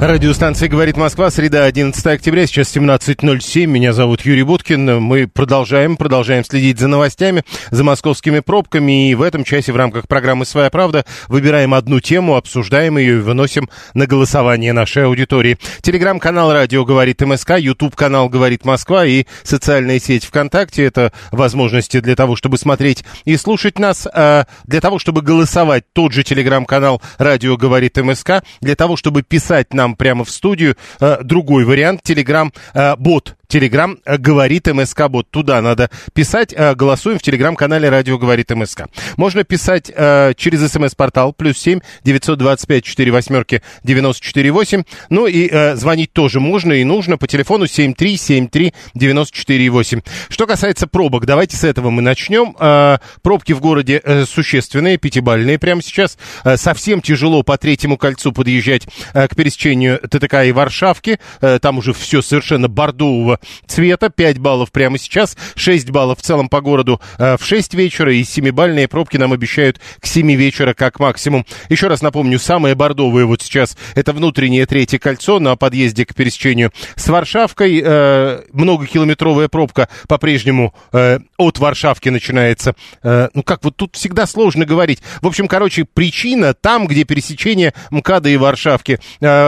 Радиостанция «Говорит Москва», среда, 11 октября, сейчас 17.07, меня зовут Юрий Буткин, мы продолжаем, продолжаем следить за новостями, за московскими пробками, и в этом часе в рамках программы «Своя правда» выбираем одну тему, обсуждаем ее и выносим на голосование нашей аудитории. Телеграм-канал «Радио говорит МСК», YouTube-канал «Говорит Москва» и социальная сеть ВКонтакте — это возможности для того, чтобы смотреть и слушать нас, а для того, чтобы голосовать тот же телеграм-канал «Радио говорит МСК», для того, чтобы писать нам прямо в студию э, другой вариант, телеграм-бот. Телеграм э, говорит МСК бот. Туда надо писать. Э, голосуем в телеграм-канале Радио говорит МСК. Можно писать э, через смс-портал плюс семь девятьсот двадцать пять четыре восьмерки девяносто четыре восемь. Ну и звонить тоже можно и нужно по телефону семь три семь три девяносто четыре восемь. Что касается пробок, давайте с этого мы начнем. Пробки в городе существенные, пятибальные прямо сейчас. Совсем тяжело по третьему кольцу подъезжать к пересечению ТТК и Варшавки. Там уже все совершенно бордового цвета. 5 баллов прямо сейчас, 6 баллов в целом по городу э, в 6 вечера. И 7-бальные пробки нам обещают к 7 вечера как максимум. Еще раз напомню, самые бордовые вот сейчас это внутреннее третье кольцо на подъезде к пересечению с Варшавкой. Э, многокилометровая пробка по-прежнему э, от Варшавки начинается. Ну как вот тут всегда сложно говорить. В общем, короче, причина там, где пересечение МКАДа и Варшавки.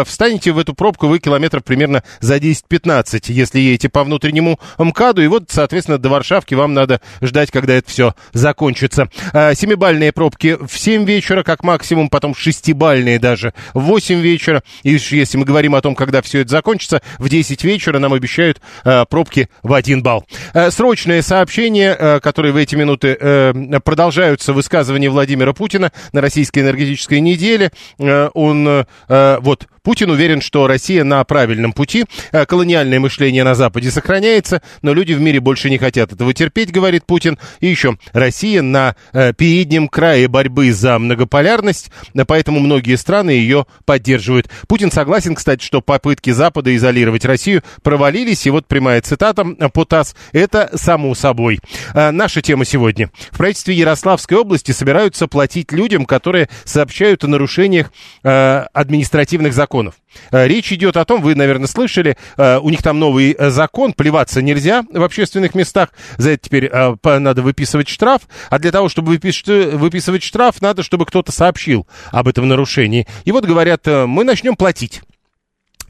Встанете в эту пробку вы километров примерно за 10-15, если едете по внутреннему МКАДу. И вот, соответственно, до Варшавки вам надо ждать, когда это все закончится. Э, Семибальные пробки в 7 вечера, как максимум, потом шестибальные даже в 8 вечера. И если мы говорим о том, когда все это закончится, в 10 вечера нам обещают э, пробки в 1 балл. Э, срочное сообщение, которые в эти минуты э, продолжаются высказывания Владимира Путина на российской энергетической неделе. Он, вот, Путин уверен, что Россия на правильном пути. Колониальное мышление на Западе сохраняется, но люди в мире больше не хотят этого терпеть, говорит Путин. И еще, Россия на э, переднем крае борьбы за многополярность, э, поэтому многие страны ее поддерживают. Путин согласен, кстати, что попытки Запада изолировать Россию провалились, и вот прямая цитата э, по ТАСС «Это само собой». Э, Наша тема сегодня. В правительстве Ярославской области собираются платить людям, которые сообщают о нарушениях э, административных законов. Э, Речь идет о том, вы, наверное, слышали, э, у них там новый э, закон, плеваться нельзя в общественных местах, за это теперь надо выписывать штраф, а для того, чтобы выпис- выписывать штраф, надо, чтобы кто-то сообщил об этом нарушении. И вот говорят, мы начнем платить.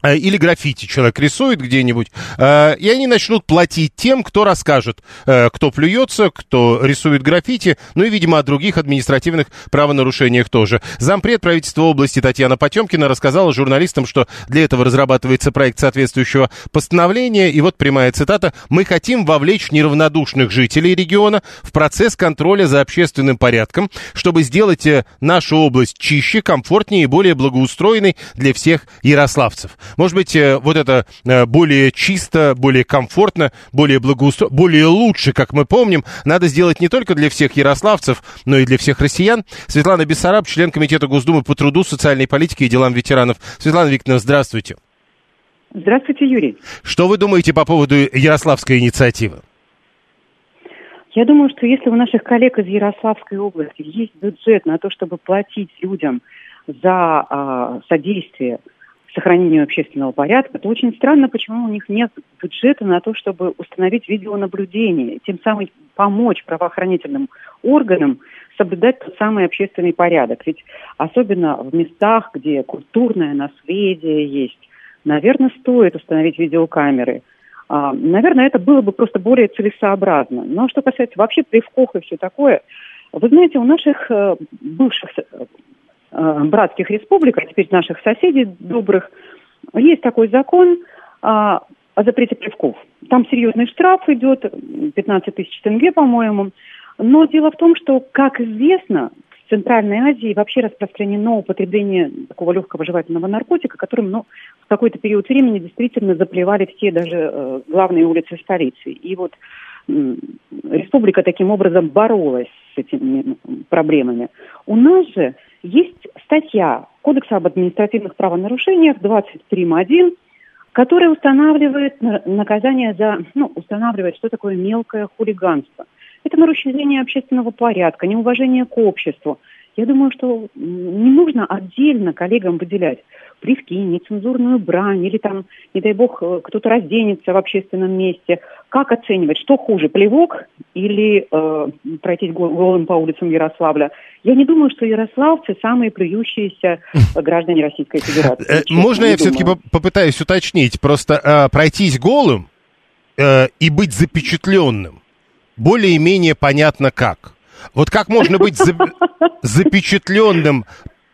Э, Или граффити человек рисует где-нибудь, э, и они начнут платить тем, кто расскажет, э, кто плюется, кто рисует граффити, ну и, видимо, о других административных правонарушениях тоже. Зампред правительства области Татьяна Потемкина рассказала журналистам, что для этого разрабатывается проект соответствующего постановления, и вот прямая цитата «Мы хотим вовлечь неравнодушных жителей региона в процесс контроля за общественным порядком, чтобы сделать нашу область чище, комфортнее и более благоустроенной для всех ярославцев». Может быть, э, вот это э, более чисто, более комфортно, более благоустро... более лучше, как мы помним, надо сделать не только для всех ярославцев, но и для всех россиян. Светлана Бессараб, член Комитета Госдумы по труду, социальной политике и делам ветеранов. Светлана Викторовна, здравствуйте. Здравствуйте, Юрий. Что вы думаете по поводу Ярославской инициативы? Я думаю, что если у наших коллег из Ярославской области есть бюджет на то, чтобы платить людям за а, содействие сохранению общественного порядка, то очень странно, почему у них нет бюджета на то, чтобы установить видеонаблюдение, тем самым помочь правоохранительным органам соблюдать тот самый общественный порядок. Ведь особенно в местах, где культурное наследие есть, наверное, стоит установить видеокамеры. А, Наверное, это было бы просто более целесообразно. Но что касается вообще плевков и все такое, вы знаете, у наших э, бывших э, братских республик, а теперь наших соседей добрых, есть такой закон а, о запрете плевков. Там серьезный штраф идет, 15 тысяч тенге, по-моему. Но дело в том, что, как известно, в Центральной Азии вообще распространено употребление такого легкого жевательного наркотика, которым ну, в какой-то период времени действительно заплевали все даже э, главные улицы столицы. И вот э, республика таким образом боролась с этими проблемами. У нас же есть статья Кодекса об административных правонарушениях 23.1, которая устанавливает наказание за, ну, устанавливает, что такое мелкое хулиганство. Это нарушение общественного порядка, неуважение к обществу. Я думаю, что не нужно отдельно коллегам выделять плевки, нецензурную брань или там, не дай бог, э, кто-то разденется в общественном месте. Как оценивать, что хуже, плевок или э, пройтись голым по улицам Ярославля? Я не думаю, что ярославцы самые плюющиеся граждане Российской Федерации. Э, честно, Можно я все-таки попытаюсь уточнить? Просто э, пройтись голым э, и быть запечатленным более-менее понятно как. Вот как можно быть за, запечатленным,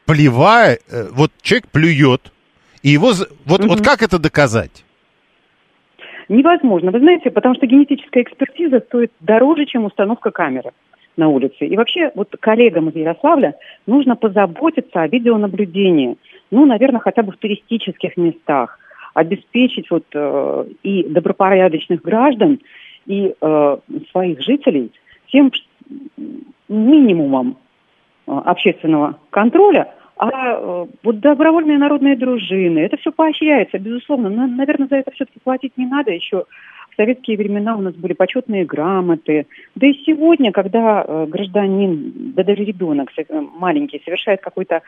плевая, э, вот человек плюет, и его, вот, угу. вот как это доказать? Невозможно. Вы знаете, потому что генетическая экспертиза стоит дороже, чем установка камеры на улице. И вообще, вот коллегам из Ярославля нужно позаботиться о видеонаблюдении. Ну, наверное, хотя бы в туристических местах. Обеспечить вот э, и добропорядочных граждан, и э, своих жителей тем минимумом общественного контроля, а э, вот добровольные народные дружины, это все поощряется, безусловно. Но, наверное, за это все-таки платить не надо. Еще в советские времена у нас были почетные грамоты. Да и сегодня, когда э, гражданин, да даже ребенок маленький совершает какой-то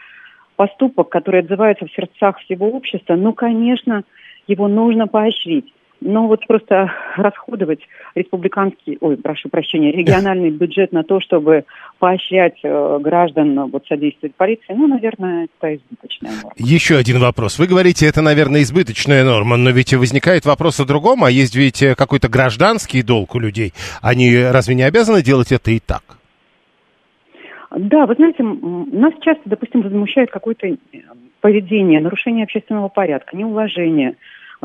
поступок, который отзывается в сердцах всего общества, ну, конечно, его нужно поощрить. Но вот просто расходовать республиканский, ой, прошу прощения, региональный бюджет на то, чтобы поощрять э, граждан вот, содействовать полиции, ну, наверное, это избыточная норма. Еще один вопрос. Вы говорите, это, наверное, избыточная норма, но ведь возникает вопрос о другом, а есть ведь э, какой-то гражданский долг у людей. Они разве не обязаны делать это и так? Да, вы знаете, нас часто, допустим, возмущает какое-то э, поведение, нарушение общественного порядка, неуважение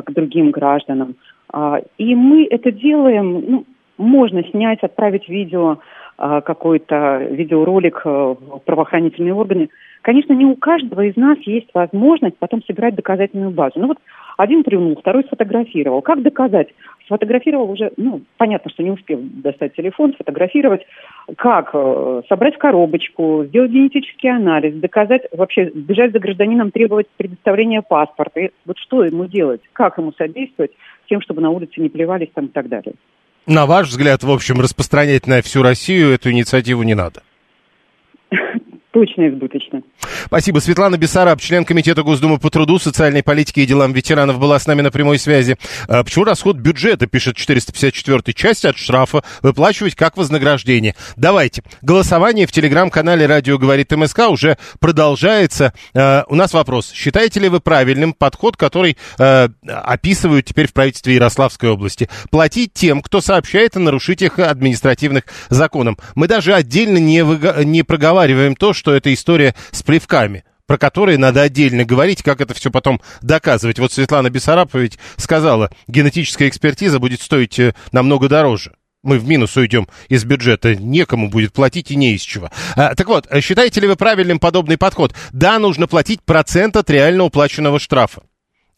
к другим гражданам. А, и мы это делаем, ну, можно снять, отправить видео, а, какой-то видеоролик в правоохранительные органы. Конечно, не у каждого из нас есть возможность потом собирать доказательную базу. Ну вот один плюнул, второй сфотографировал. Как доказать? Сфотографировал уже, ну, понятно, что не успел достать телефон, сфотографировать. Как? Э, собрать коробочку, сделать генетический анализ, доказать, вообще бежать за гражданином, требовать предоставления паспорта. И вот что ему делать? Как ему содействовать тем, чтобы на улице не плевались там и так далее? На ваш взгляд, в общем, распространять на всю Россию эту инициативу не надо? Точно избыточно. Спасибо. Светлана Бессараб, член Комитета Госдумы по труду, социальной политике и делам ветеранов, была с нами на прямой связи. А почему расход бюджета, пишет 454 часть от штрафа, выплачивать как вознаграждение? Давайте. Голосование в телеграм-канале «Радио говорит МСК» уже продолжается. А, у нас вопрос. Считаете ли вы правильным подход, который а, описывают теперь в правительстве Ярославской области? Платить тем, кто сообщает о нарушителях административных законов. Мы даже отдельно не, выго- не проговариваем то, что что это история с плевками про которые надо отдельно говорить, как это все потом доказывать. Вот Светлана Бессарапова сказала, генетическая экспертиза будет стоить э, намного дороже. Мы в минус уйдем из бюджета, некому будет платить и не из чего. А, так вот, считаете ли вы правильным подобный подход? Да, нужно платить процент от реально уплаченного штрафа.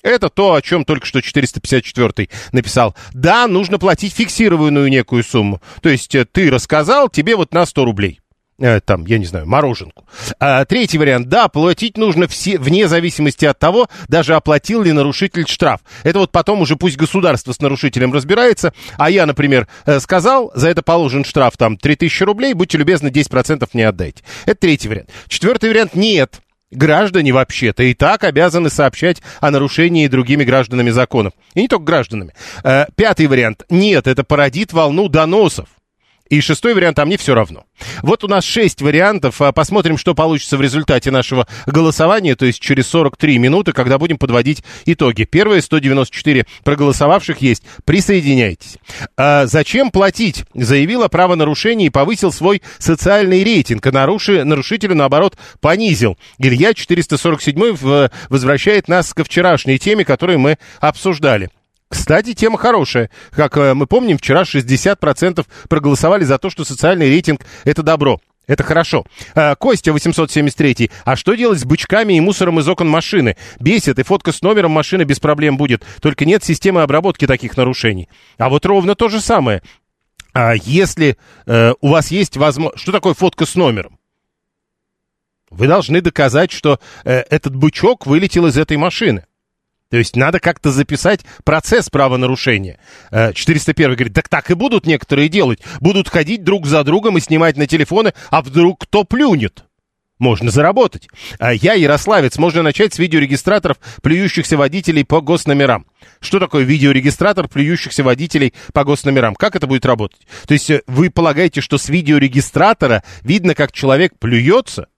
Это то, о чем только что 454 написал. Да, нужно платить фиксированную некую сумму. То есть э, ты рассказал, тебе вот на 100 рублей. Э, там, я не знаю, мороженку. А, третий вариант, да, платить нужно все, вне зависимости от того, даже оплатил ли нарушитель штраф. Это вот потом уже пусть государство с нарушителем разбирается, а я, например, э, сказал, за это положен штраф там 3000 рублей, будьте любезны, 10% мне отдайте. Это третий вариант. Четвертый вариант, нет. Граждане вообще-то и так обязаны сообщать о нарушении другими гражданами законов. И не только гражданами. Э, пятый вариант. Нет, это породит волну доносов. И шестой вариант, а мне все равно. Вот у нас шесть вариантов. А, посмотрим, что получится в результате нашего голосования, то есть через 43 минуты, когда будем подводить итоги. Первые 194 проголосовавших есть. Присоединяйтесь. А зачем платить? Заявил о правонарушении и повысил свой социальный рейтинг, а наруши, нарушителю, наоборот, понизил. Илья 447 возвращает нас ко вчерашней теме, которую мы обсуждали. Кстати, тема хорошая. Как э, мы помним, вчера 60% проголосовали за то, что социальный рейтинг – это добро. Это хорошо. А, Костя 873. А что делать с бычками и мусором из окон машины? Бесит, и фотка с номером машины без проблем будет. Только нет системы обработки таких нарушений. А вот ровно то же самое. А если э, у вас есть возможность... Что такое фотка с номером? Вы должны доказать, что э, этот бычок вылетел из этой машины. То есть надо как-то записать процесс правонарушения. 401 э, говорит, так так и будут некоторые делать. Будут ходить друг за другом и снимать на телефоны, а вдруг кто плюнет? Можно заработать. А я ярославец. Можно начать с видеорегистраторов плюющихся водителей по госномерам. Что такое видеорегистратор плюющихся водителей по госномерам? Как это будет работать? То есть э, вы полагаете, что с видеорегистратора видно, как человек плюется?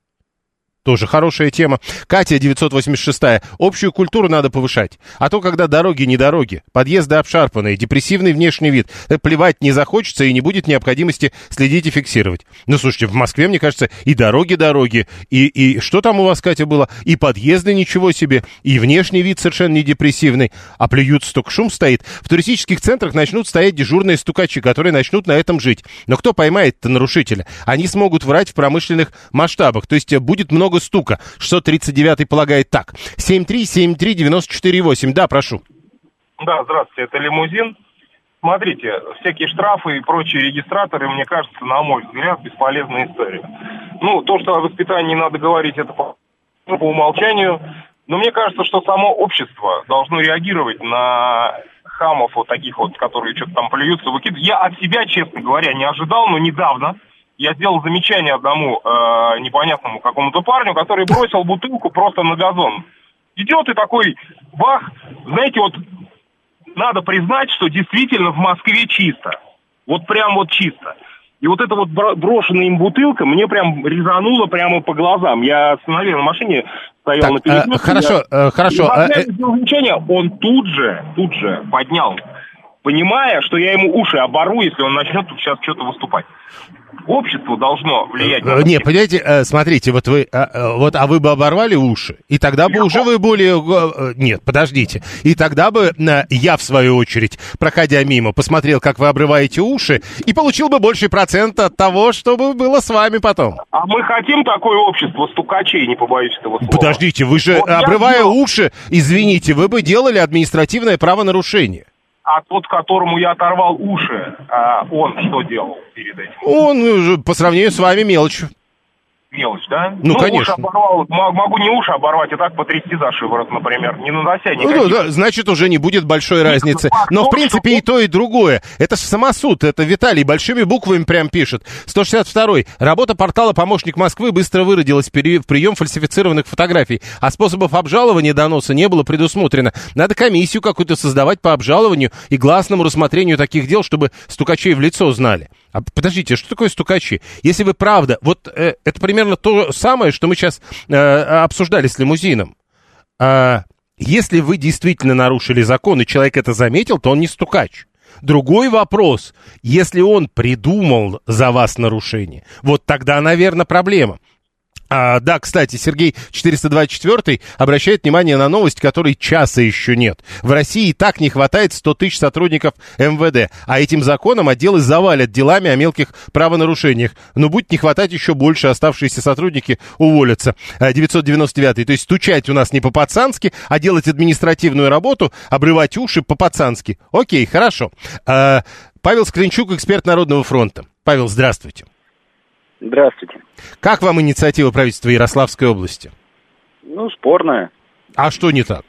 Тоже хорошая тема. Катя, 986 Общую культуру надо повышать. А то, когда дороги не дороги, подъезды обшарпанные, депрессивный внешний вид, э, плевать не захочется и не будет необходимости следить и фиксировать. Ну, слушайте, в Москве, мне кажется, и дороги-дороги, и, и что там у вас, Катя, было? И подъезды ничего себе, и внешний вид совершенно не депрессивный, а плюют столько шум стоит. В туристических центрах начнут стоять дежурные стукачи, которые начнут на этом жить. Но кто поймает-то нарушителя? Они смогут врать в промышленных масштабах, то есть э, будет много много стука. 639 полагает так. 7373948. Да, прошу. Да, здравствуйте, это лимузин. Смотрите, всякие штрафы и прочие регистраторы, мне кажется, на мой взгляд, бесполезная история. Ну, то, что о воспитании надо говорить, это по, по умолчанию. Но мне кажется, что само общество должно реагировать на хамов вот таких вот, которые что-то там плюются, выкидывают. Я от себя, честно говоря, не ожидал, но недавно я сделал замечание одному э, непонятному какому-то парню, который бросил бутылку просто на газон. Идет и такой, бах, знаете, вот надо признать, что действительно в Москве чисто. Вот прям вот чисто. И вот эта вот брошенная им бутылка мне прям резанула прямо по глазам. Я остановил на машине, стоял так, на перекрестке. Э, хорошо, я... э, хорошо. И э, э... замечание, он тут же, тут же поднял, понимая, что я ему уши обору, если он начнет тут сейчас что-то выступать общество должно влиять на... Э, не, понимаете, э, смотрите, вот вы, а, э, вот, а вы бы оборвали уши, и тогда бы уже вы более... Нет, подождите. И тогда бы я, в свою очередь, проходя мимо, посмотрел, как вы обрываете уши, и получил бы больший процент от того, что бы было с вами потом. А мы хотим такое общество стукачей, не побоюсь этого слова. Подождите, вы же, вот обрывая уши, извините, вы бы делали административное правонарушение а тот, которому я оторвал уши, а он что делал перед этим? Он э, по сравнению с вами мелочь мелочь, да? Ну, ну конечно. Уши оборвал, могу не уши оборвать, а так потрясти за шиворот, например, не нанося никаких... Ну, да, значит, уже не будет большой разницы. Но, в принципе, и то, и другое. Это же самосуд, это Виталий большими буквами прям пишет. 162-й. Работа портала «Помощник Москвы» быстро выродилась в прием фальсифицированных фотографий, а способов обжалования доноса не было предусмотрено. Надо комиссию какую-то создавать по обжалованию и гласному рассмотрению таких дел, чтобы стукачей в лицо знали. А подождите, что такое стукачи? Если вы правда, вот э, это примерно то самое, что мы сейчас э, обсуждали с лимузином. А, если вы действительно нарушили закон, и человек это заметил, то он не стукач. Другой вопрос, если он придумал за вас нарушение, вот тогда, наверное, проблема. А, да, кстати, Сергей 424 обращает внимание на новость, которой часа еще нет. В России и так не хватает 100 тысяч сотрудников МВД, а этим законом отделы завалят делами о мелких правонарушениях. Но будет не хватать еще больше, оставшиеся сотрудники уволятся. 999 а, то есть стучать у нас не по-пацански, а делать административную работу, обрывать уши по-пацански. Окей, хорошо. А, Павел Скринчук, эксперт Народного фронта. Павел, здравствуйте. Здравствуйте. Как вам инициатива правительства Ярославской области? Ну, спорная. А что не так?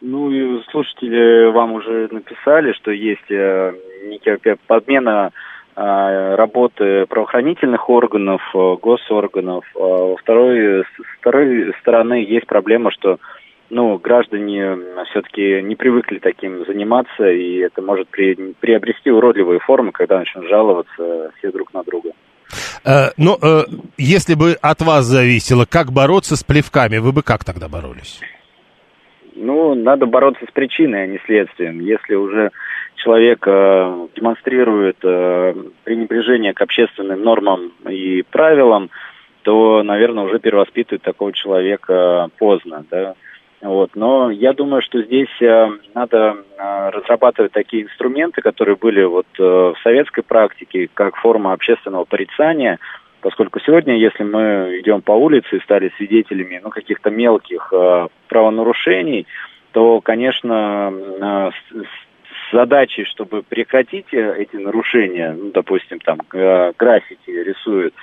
Ну, слушатели вам уже написали, что есть э, некая подмена э, работы правоохранительных органов, э, госорганов. А во второй, с второй стороны есть проблема, что ну, граждане все-таки не привыкли таким заниматься, и это может при, приобрести уродливые формы, когда начнут жаловаться все друг на друга. Э, но э, если бы от вас зависело, как бороться с плевками, вы бы как тогда боролись? Ну, надо бороться с причиной, а не следствием. Если уже человек э, демонстрирует э, пренебрежение к общественным нормам и правилам, то, наверное, уже перевоспитывать такого человека поздно, да. Вот. Но я думаю, что здесь э, надо э, разрабатывать такие инструменты, которые были вот э, в советской практике, как форма общественного порицания, поскольку сегодня, если мы идем по улице и стали свидетелями ну, каких-то мелких э, правонарушений, то, конечно, э, с задачей, чтобы прекратить эти нарушения, ну, допустим, там э, граффити рисуют,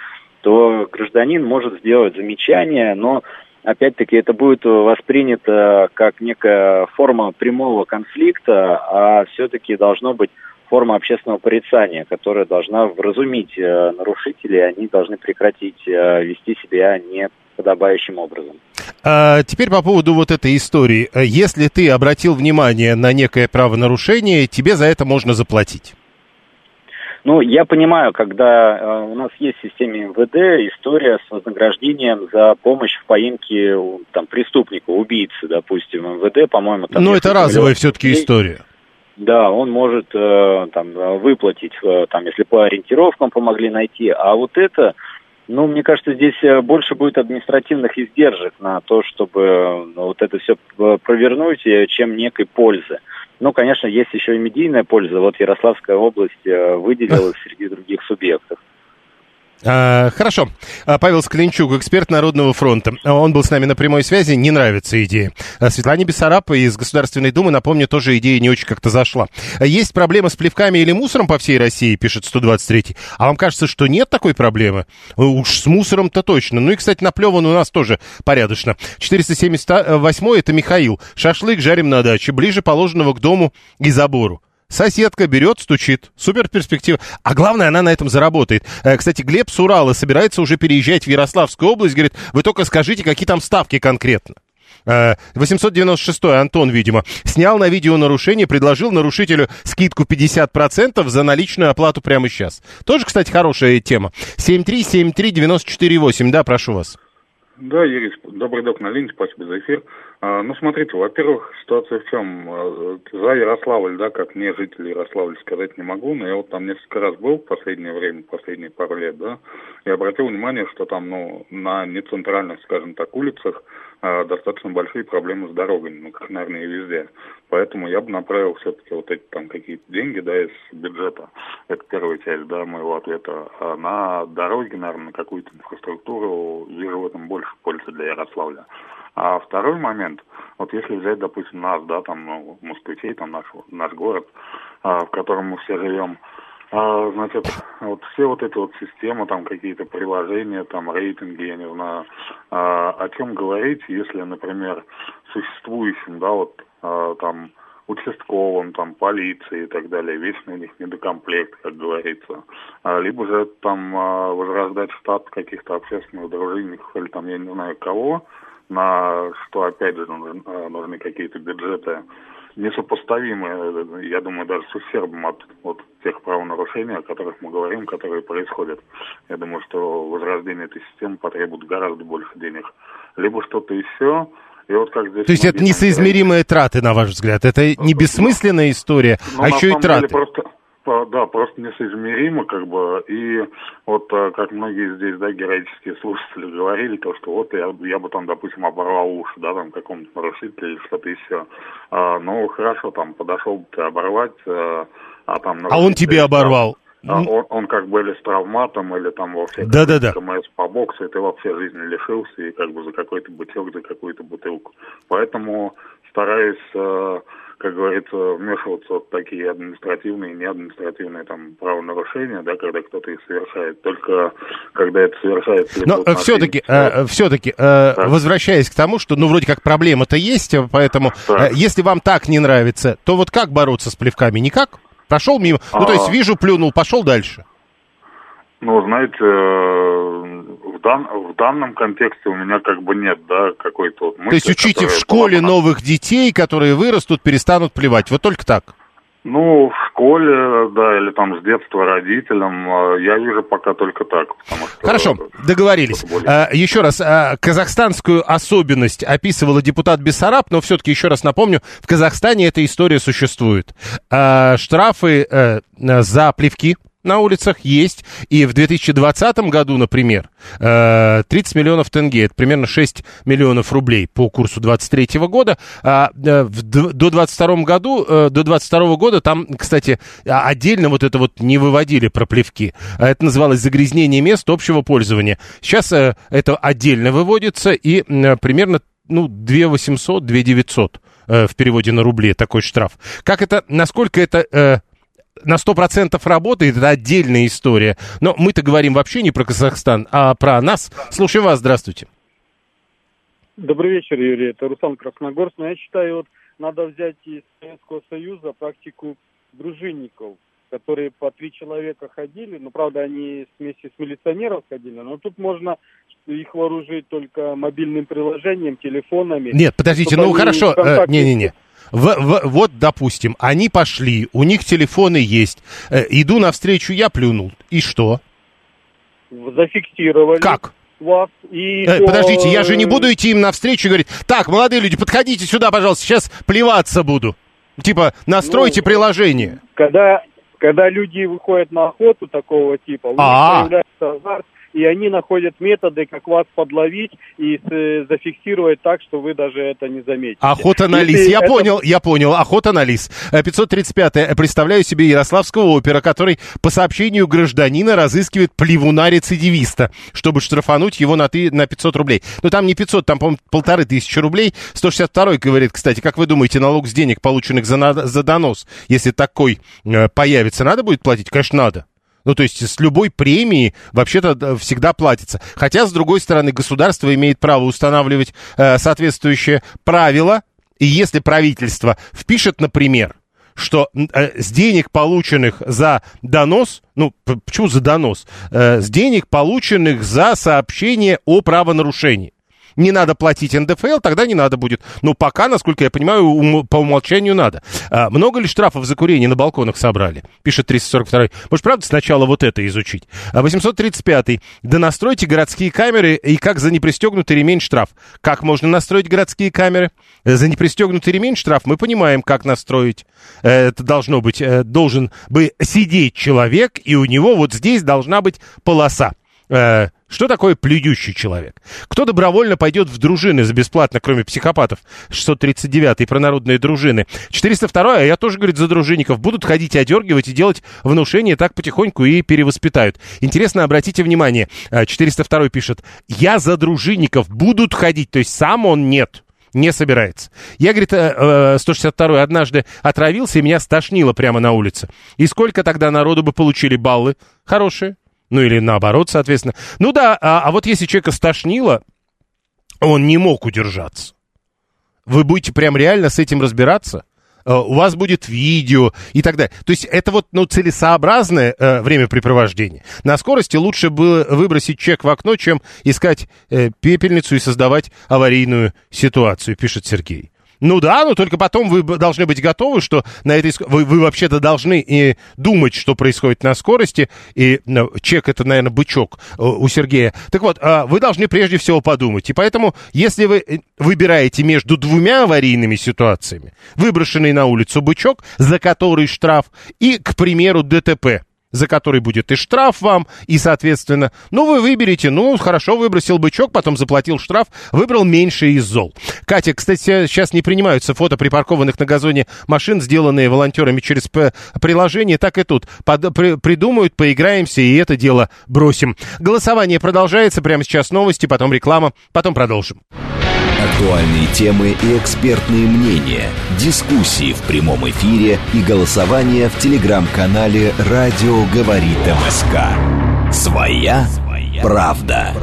то гражданин может сделать замечание, но опять-таки это будет воспринято как некая форма прямого конфликта, а все-таки должно быть форма общественного порицания, которая должна вразумить э, нарушителей, они должны прекратить э, вести себя неподобающим образом. А, теперь по поводу вот этой истории. Если ты обратил внимание на некое правонарушение, тебе за это можно заплатить. Ну, я понимаю, когда э, у нас есть в системе МВД история с вознаграждением за помощь в поимке там, преступника, убийцы, допустим, МВД, по-моему... Там Но это разовая все-таки история. Да, он может э, там, выплатить, э, там, если по ориентировкам помогли найти. А вот это, ну, мне кажется, здесь больше будет административных издержек на то, чтобы вот это все провернуть, чем некой пользы. Ну, конечно, есть еще и медийная польза. Вот Ярославская область э, выделилась среди других субъектов. А, хорошо. А, Павел Скленчук, эксперт Народного фронта. Он был с нами на прямой связи. Не нравится идея. А, Светлане Бессарапа из Государственной Думы, напомню, тоже идея не очень как-то зашла. Есть проблема с плевками или мусором по всей России, пишет 123. А вам кажется, что нет такой проблемы? Уж с мусором-то точно. Ну и, кстати, наплеван у нас тоже порядочно. 478 это Михаил. Шашлык жарим на даче, ближе положенного к дому и забору. Соседка берет, стучит. Супер перспектива. А главное, она на этом заработает. Э, кстати, Глеб с Урала собирается уже переезжать в Ярославскую область. Говорит, вы только скажите, какие там ставки конкретно. 896 э, Антон, видимо, снял на видео нарушение, предложил нарушителю скидку 50% за наличную оплату прямо сейчас. Тоже, кстати, хорошая тема. 7373948, да, прошу вас. Да, Юрий, добрый док на линии, спасибо за эфир. А, ну, смотрите, во-первых, ситуация в чем? А, за Ярославль, да, как мне житель Ярославля сказать не могу, но я вот там несколько раз был в последнее время, последние пару лет, да, и обратил внимание, что там, ну, на нецентральных, скажем так, улицах а, достаточно большие проблемы с дорогами, ну, как, наверное, и везде. Поэтому я бы направил все-таки вот эти там какие-то деньги, да, из бюджета, это первая часть, да, моего ответа, на дороги, наверное, на какую-то инфраструктуру вижу в этом больше пользы для Ярославля. А второй момент, вот если взять, допустим, нас, да, там, ну, москвичей, там, наш, наш город, а, в котором мы все живем, а, значит, вот все вот эти вот системы, там какие-то приложения, там рейтинги, я не знаю, а, о чем говорить, если, например, существующим, да, вот а, там участковым, там, полиции и так далее. Вечно у них недокомплект, как говорится. А, либо же там а, возрождать штат каких-то общественных дружинников или там, я не знаю кого, на что, опять же, нужны, э, какие-то бюджеты несопоставимые, я думаю, даже с ущербом от вот тех правонарушений, о которых мы говорим, которые происходят. Я думаю, что возрождение этой системы потребует гораздо больше денег. Либо что-то еще, и вот как здесь То есть это несоизмеримые траты, на ваш взгляд? Это не бессмысленная история, ну, а еще и траты? Просто, да, просто несоизмеримо, как бы, и вот э, как многие здесь, да, героические слушатели говорили, то, что вот я, я бы там, допустим, оборвал уши, да, там, какому-то нарушителю или что-то еще. А, ну, хорошо, там, подошел бы ты оборвать, а, а там... А он тебе оборвал? А он, он как бы или с травматом, или там вообще да, да, да. КМС по боксу, и ты вообще жизни лишился, и как бы за какой-то бутылок, за какую-то бутылку. Поэтому стараюсь э, как говорится, вмешиваться в такие административные и неадминистративные там правонарушения, да, когда кто-то их совершает. Только когда это совершается... Но все-таки, э, все-таки, э, возвращаясь к тому, что, ну, вроде как проблема-то есть, поэтому, э, если вам так не нравится, то вот как бороться с плевками? Никак? Прошел мимо? А... Ну, то есть а. вижу, плюнул, пошел дальше. Ну, знаете, в, дан, в данном контексте у меня как бы нет, да, какой-то вот мысли, То есть учите в школе была... новых детей, которые вырастут, перестанут плевать. Вот только так. Ну, в школе, да, или там с детства родителям, а, я вижу пока только так. Что Хорошо, договорились. А, еще раз, а, казахстанскую особенность описывала депутат Бессараб, но все-таки еще раз напомню, в Казахстане эта история существует. А, штрафы а, за плевки на улицах есть. И в 2020 году, например, 30 э, миллионов тенге, это примерно 6 миллионов рублей по курсу 23 года. А э, до 22 году, э, до 22 года там, кстати, отдельно вот это вот не выводили проплевки. А это называлось загрязнение мест общего пользования. Сейчас это отдельно выводится и примерно ну, 2 800, 2 900 в переводе на рубли такой штраф. Как это, насколько это на 100% работает, это отдельная история. Но мы-то говорим вообще не про Казахстан, а про нас. Слушаю вас, здравствуйте. Добрый вечер, Юрий. Это Руслан Красногорск. Но я считаю, вот надо взять из Советского Союза практику дружинников, которые по три человека ходили. Ну, правда, они вместе с милиционером ходили. Но тут можно их вооружить только мобильным приложением, телефонами. Нет, подождите, ну хорошо, э, не-не-не в, в, вот, допустим, они пошли, у них телефоны есть, э, иду навстречу, я плюнул. И что? Зафиксировали. Как? вас. И э, по... Подождите, я же не буду идти им навстречу и говорить, так, молодые люди, подходите сюда, пожалуйста, сейчас плеваться буду. Типа, настройте ну, приложение. Когда, когда люди выходят на охоту такого типа, у них появляется азарт, и они находят методы, как вас подловить и э, зафиксировать так, что вы даже это не заметите. Охота на лис. Я это... понял, я понял. Охота на лис. 535 -е. Представляю себе Ярославского опера, который по сообщению гражданина разыскивает плевуна-рецидивиста, чтобы штрафануть его на, ты, на 500 рублей. Но там не 500, там, по-моему, полторы тысячи рублей. 162 говорит, кстати, как вы думаете, налог с денег, полученных за, за донос, если такой э, появится, надо будет платить? Конечно, надо. Ну, то есть с любой премии вообще-то всегда платится. Хотя, с другой стороны, государство имеет право устанавливать э, соответствующие правила. И если правительство впишет, например, что э, с денег, полученных за донос, ну, почему за донос? Э, с денег, полученных за сообщение о правонарушении не надо платить НДФЛ, тогда не надо будет. Но пока, насколько я понимаю, ум, по умолчанию надо. А, много ли штрафов за курение на балконах собрали? Пишет 342. Может, правда, сначала вот это изучить? А 835. Да настройте городские камеры и как за непристегнутый ремень штраф. Как можно настроить городские камеры? За непристегнутый ремень штраф мы понимаем, как настроить. Э, это должно быть, э, должен бы сидеть человек, и у него вот здесь должна быть полоса. Э, что такое плюющий человек? Кто добровольно пойдет в дружины за бесплатно, кроме психопатов? 639-й про народные дружины. 402 а я тоже, говорит, за дружинников. Будут ходить, одергивать и делать внушение так потихоньку и перевоспитают. Интересно, обратите внимание, 402 э, пишет, я за дружинников будут ходить, то есть сам он нет не собирается. Я, говорит, 162-й э, однажды отравился, и меня стошнило прямо на улице. И сколько тогда народу бы получили баллы? Хорошие. Ну или наоборот, соответственно. Ну да, а, а вот если человека стошнило, он не мог удержаться. Вы будете прям реально с этим разбираться? Uh, у вас будет видео и так далее. То есть это вот ну, целесообразное uh, времяпрепровождение. На скорости лучше было выбросить чек в окно, чем искать uh, пепельницу и создавать аварийную ситуацию, пишет Сергей. Ну да, но только потом вы должны быть готовы, что на этой вы, вы вообще-то должны и думать, что происходит на скорости. И ну, чек это, наверное, бычок э, у Сергея. Так вот, а, вы должны прежде всего подумать. И поэтому, если вы э, выбираете между двумя аварийными ситуациями, выброшенный на улицу бычок, за который штраф, и, к примеру, ДТП за который будет и штраф вам, и, соответственно, ну, вы выберете, ну, хорошо, выбросил бычок, потом заплатил штраф, выбрал меньше из зол. Катя, кстати, сейчас не принимаются фото припаркованных на газоне машин, сделанные волонтерами через приложение, так и тут. Под, при, придумают, поиграемся, и это дело бросим. Голосование продолжается, прямо сейчас новости, потом реклама, потом продолжим. Актуальные темы и экспертные мнения, дискуссии в прямом эфире и голосование в телеграм-канале «Радио говорит МСК». Своя, правда.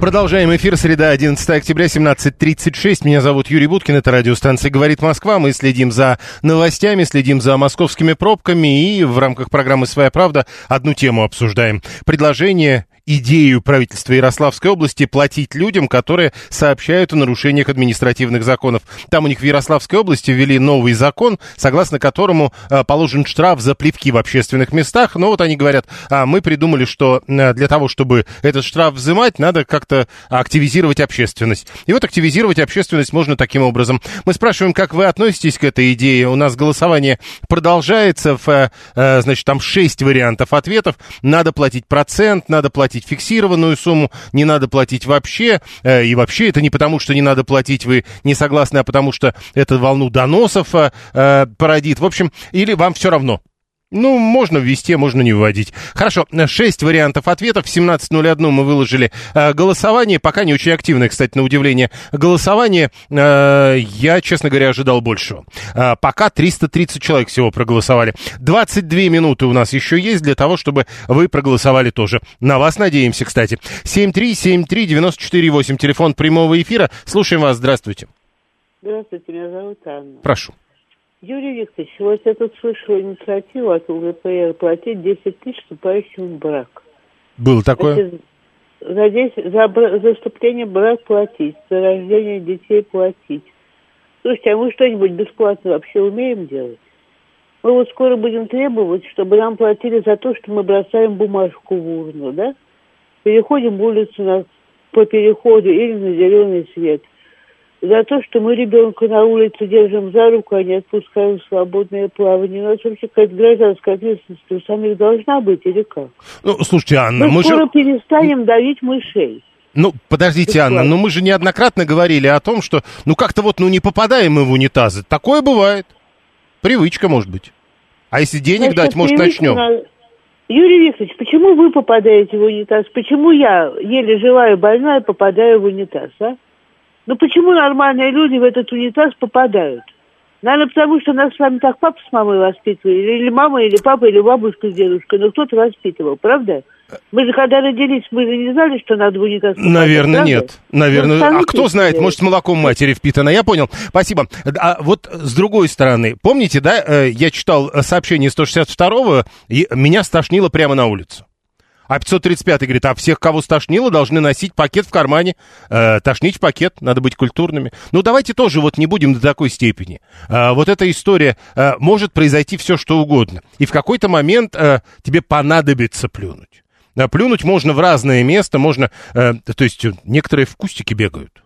Продолжаем эфир. Среда, 11 октября, 17.36. Меня зовут Юрий Буткин. Это радиостанция «Говорит Москва». Мы следим за новостями, следим за московскими пробками и в рамках программы «Своя правда» одну тему обсуждаем. Предложение идею правительства Ярославской области платить людям, которые сообщают о нарушениях административных законов. Там у них в Ярославской области ввели новый закон, согласно которому э, положен штраф за плевки в общественных местах. Но вот они говорят, а мы придумали, что э, для того, чтобы этот штраф взимать, надо как-то активизировать общественность. И вот активизировать общественность можно таким образом. Мы спрашиваем, как вы относитесь к этой идее. У нас голосование продолжается. В, э, значит, там шесть вариантов ответов. Надо платить процент, надо платить фиксированную сумму, не надо платить вообще. Э, и вообще это не потому, что не надо платить, вы не согласны, а потому что это волну доносов породит. В общем, или вам все равно. Ну, можно ввести, а можно не вводить. Хорошо, шесть вариантов ответов. В 17.01 мы выложили э, голосование. Пока не очень активное, кстати, на удивление. Голосование, э, я, честно говоря, ожидал большего. Э, пока 330 человек всего проголосовали. 22 минуты у нас еще есть для того, чтобы вы проголосовали тоже. На вас надеемся, кстати. 7373948, телефон прямого эфира. Слушаем вас, здравствуйте. Здравствуйте, меня зовут Анна. Прошу. Юрий Викторович, вот я тут слышала инициативу от УГПР платить 10 тысяч вступающим в брак. Было такое? Значит, за, 10, за, за вступление в брак платить, за рождение детей платить. Слушайте, а мы что-нибудь бесплатно вообще умеем делать? Мы вот скоро будем требовать, чтобы нам платили за то, что мы бросаем бумажку в урну, да? Переходим улицу на, по переходу или на зеленый свет – за то, что мы ребенка на улице держим за руку, а не отпускаем в свободное плавание. У нас вообще какая-то гражданская ответственность у самих должна быть или как? Ну, слушайте, Анна, мы, мы скоро же... перестанем давить мышей. Ну, подождите, Анна, но мы же неоднократно говорили о том, что, ну, как-то вот, ну, не попадаем мы в унитазы. Такое бывает. Привычка, может быть. А если денег Значит, дать, может, начнем? на- Юрий Викторович, почему вы попадаете в унитаз? Почему я, еле живая больная, попадаю в унитаз, а? Ну почему нормальные люди в этот унитаз попадают? Наверное, потому что нас с вами так папа с мамой воспитывали. Или мама, или папа, или бабушка с дедушкой. Но кто-то воспитывал, правда? Мы же когда родились, мы же не знали, что надо в унитаз попадать, Наверное, правда? нет. Наверное. Ну, А кто знает, может, с молоком матери впитано. Я понял. Спасибо. А вот с другой стороны, помните, да, э, я читал э, сообщение 162-го, и меня стошнило прямо на улицу. А 535 говорит, а всех, кого стошнило, должны носить пакет в кармане. Э, тошнить пакет, надо быть культурными. Ну, давайте тоже вот не будем до такой степени. Э, вот эта история, э, может произойти все, что угодно. И в какой-то момент э, тебе понадобится плюнуть. А плюнуть можно в разное место, можно, э, то есть э, некоторые в кустике бегают.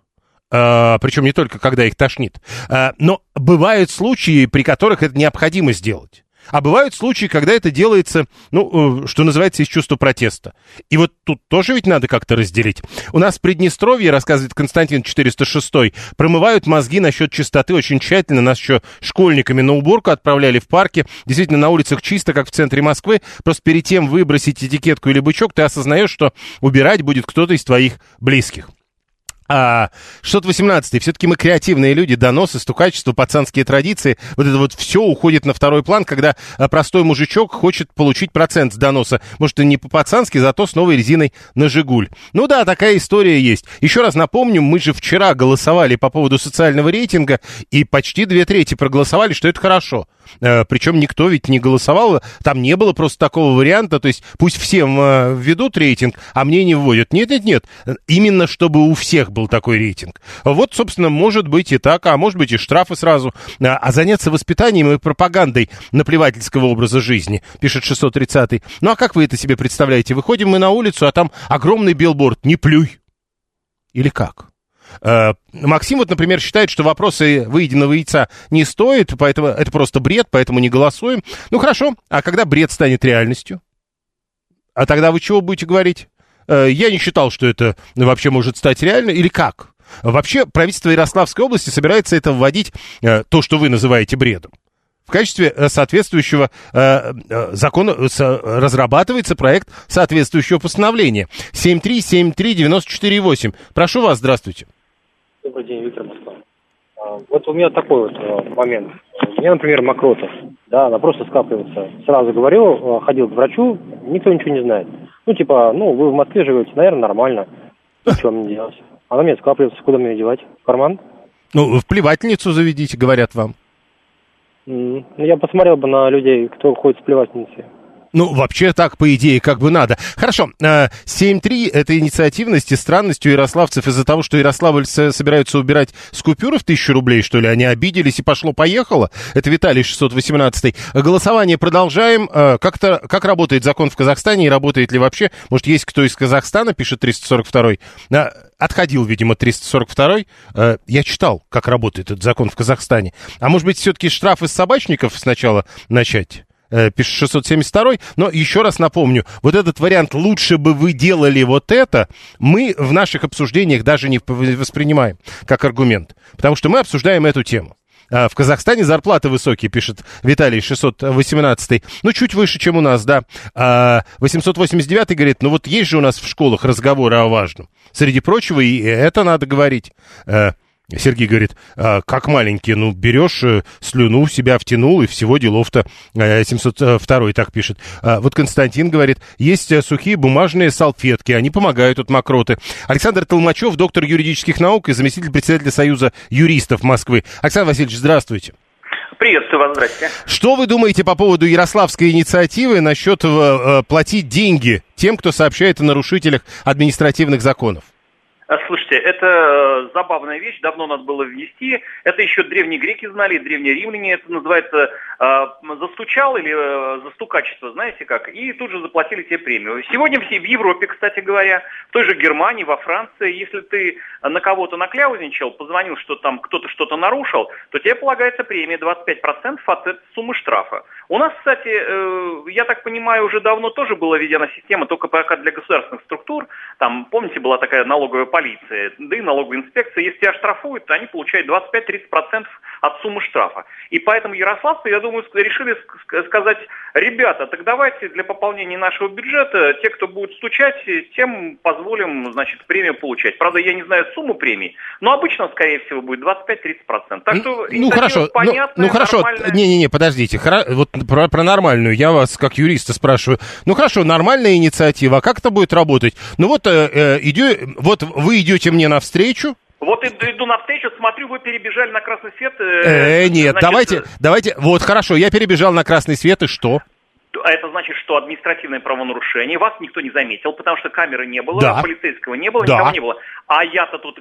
А, причем не только когда их тошнит. А, но бывают случаи, при которых это необходимо сделать. А бывают случаи, когда это делается, ну, э, что называется, из чувства протеста. И вот тут тоже ведь надо как-то разделить. У нас в Приднестровье, рассказывает Константин 406, промывают мозги насчет чистоты очень тщательно. Нас еще школьниками на уборку отправляли в парке. Действительно, на улицах чисто, как в центре Москвы. Просто перед тем выбросить этикетку или бычок, ты осознаешь, что убирать будет кто-то из твоих близких. А 618 все-таки мы креативные люди, доносы, стукачество, пацанские традиции. Вот это вот все уходит на второй план, когда а, простой мужичок хочет получить процент с доноса. Может, и не по-пацански, зато с новой резиной на «Жигуль». Ну да, такая история есть. Еще раз напомню, мы же вчера голосовали по поводу социального рейтинга, и почти две трети проголосовали, что это хорошо. Э, Причем никто ведь не голосовал, там не было просто такого варианта, то есть пусть всем э, введут рейтинг, а мне не вводят. Нет, нет, нет, именно чтобы у всех был такой рейтинг. Вот, собственно, может быть и так, а может быть и штрафы сразу. А а заняться воспитанием и пропагандой наплевательского образа жизни, пишет 630-й. Ну а как вы это себе представляете? Выходим мы на улицу, а там огромный билборд «Не плюй». Или как? Э, Максим вот, например, считает, что вопросы выеденного яйца не стоит, поэтому это просто бред, поэтому не голосуем. Ну хорошо, а когда бред станет реальностью? А тогда вы чего будете говорить? Э, Я не считал, что это вообще может стать реально, или как? Вообще правительство Ярославской области собирается это вводить, э, то, что вы называете бредом. В качестве э, соответствующего закона разрабатывается проект соответствующего постановления. 7373948. Прошу вас, здравствуйте. Добрый день, Виктор Москва. А, Вот у меня такой вот момент. У меня, например, мокрота. Да, она просто скапливается. Сразу говорил, ходил к врачу, никто ничего не знает. Ну, типа, ну, вы в Москве живете, наверное, нормально. Что мне делать? Она мне скапливается, куда мне девать? В карман? Ну, в плевательницу заведите, говорят вам. Ну, я посмотрел бы на людей, кто ходит с плевательницей. Ну, вообще так, по идее, как бы надо. Хорошо, э, 7-3 – это инициативность и странность у ярославцев из-за того, что ярославльцы собираются убирать с купюры в тысячу рублей, что ли? Они обиделись и пошло-поехало? Это Виталий 618. Голосование продолжаем. Э, как-то, как работает закон в Казахстане и работает ли вообще? Может, есть кто из Казахстана, пишет 342-й? Э, отходил, видимо, 342-й. Э, я читал, как работает этот закон в Казахстане. А может быть, все-таки штрафы с собачников сначала начать? Э, пишет 672 но еще раз напомню, вот этот вариант «лучше бы вы делали вот это», мы в наших обсуждениях даже не воспринимаем как аргумент, потому что мы обсуждаем эту тему. А, В Казахстане зарплаты высокие, пишет Виталий 618. Ну, чуть выше, чем у нас, да. А 889 говорит, ну вот есть же у нас в школах разговоры о важном. Среди прочего, и это надо говорить. Э, Сергей говорит, а, как маленький, ну, берешь э, слюну, в себя втянул, и всего делов-то 702 так пишет. А, вот Константин говорит, есть э, сухие бумажные салфетки, они помогают от мокроты. Александр Толмачев, доктор юридических наук и заместитель председателя Союза юристов Москвы. Александр Васильевич, здравствуйте. Приветствую вас, здрасте. Что вы думаете по поводу ярославской инициативы насчет э, платить деньги тем, кто сообщает о нарушителях административных законов? А, слушайте, это э, забавная вещь, давно надо было ввести. Это еще древние греки знали, древние римляне. Это называется э, застучал или э, застукачество, знаете как. И тут же заплатили тебе премию. Сегодня все в Европе, кстати говоря, в той же Германии, во Франции, если ты на кого-то накляузничал, позвонил, что там кто-то что-то нарушил, то тебе полагается премия 25% от суммы штрафа. У нас, кстати, э, я так понимаю, уже давно тоже была введена система, только пока для государственных структур. Там, помните, была такая налоговая полиция, да и налоговая инспекция. Если тебя штрафуют, то они получают 25-30% от суммы штрафа. И поэтому ярославцы, я думаю, решили сказать, ребята, так давайте для пополнения нашего бюджета, те, кто будет стучать, тем позволим, значит, премию получать. Правда, я не знаю сумму премии, но обычно, скорее всего, будет 25-30%. Так что ну, хорошо, понятно, ну, ну хорошо, не-не-не, подождите, вот про, про нормальную, я вас как юриста спрашиваю. Ну хорошо, нормальная инициатива, а как это будет работать? Ну вот, э, э, идё... вот вы идете мне навстречу, вот иду, навстречу, смотрю, вы перебежали на красный свет. Э, э нет, значит, давайте, давайте, вот хорошо, я перебежал на красный свет, и что? А это значит, что административное правонарушение, вас никто не заметил, потому что камеры не было, да. полицейского не было, да. никого не было. А я-то тут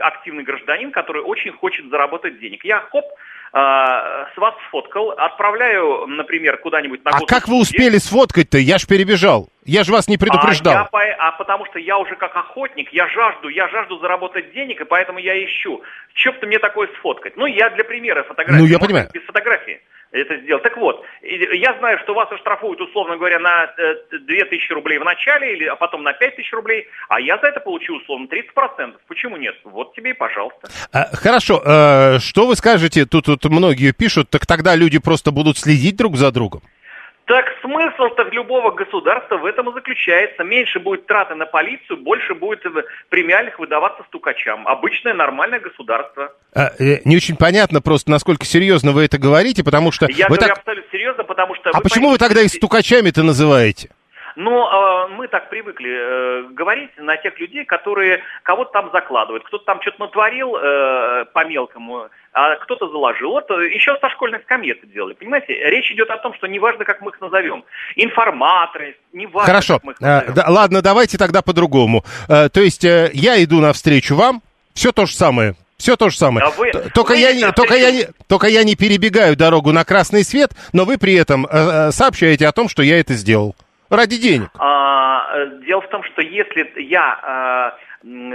активный гражданин, который очень хочет заработать денег. Я, хоп, с вас сфоткал, отправляю, например, куда-нибудь на А как вы успели сфоткать-то? Я ж перебежал. Я же вас не предупреждал. А, я, а потому что я уже как охотник, я жажду, я жажду заработать денег, и поэтому я ищу. Че бы мне такое сфоткать? Ну, я для примера фотографии. Ну, я понимаю. Без фотографии это сделал. Так вот, я знаю, что вас оштрафуют, условно говоря, на 2000 э, рублей в начале, или, а потом на 5000 рублей, а я за это получу, условно, 30%. Почему нет? Вот тебе и пожалуйста. А, хорошо, а, что вы скажете, тут, тут многие пишут, так тогда люди просто будут следить друг за другом? Так смысл-то любого государства в этом и заключается. Меньше будет траты на полицию, больше будет премиальных выдаваться стукачам. Обычное нормальное государство. А, э, не очень понятно просто, насколько серьезно вы это говорите, потому что... Я говорю так... абсолютно серьезно, потому что... А почему поймите, вы тогда их стукачами-то называете? Но э, мы так привыкли э, говорить на тех людей, которые кого-то там закладывают. Кто-то там что-то натворил э, по-мелкому, а кто-то заложил. Вот э, еще со школьной скамьи это делали. Понимаете, речь идет о том, что неважно, как мы их назовем. Информаторы, неважно, Хорошо. как мы их назовем. А, да, ладно, давайте тогда по-другому. А, то есть э, я иду навстречу вам, все то же самое. Все то же самое. А вы, только, вы я не, только, я не, только я не перебегаю дорогу на красный свет, но вы при этом э, сообщаете о том, что я это сделал. Ради денег. А, дело в том, что если я а,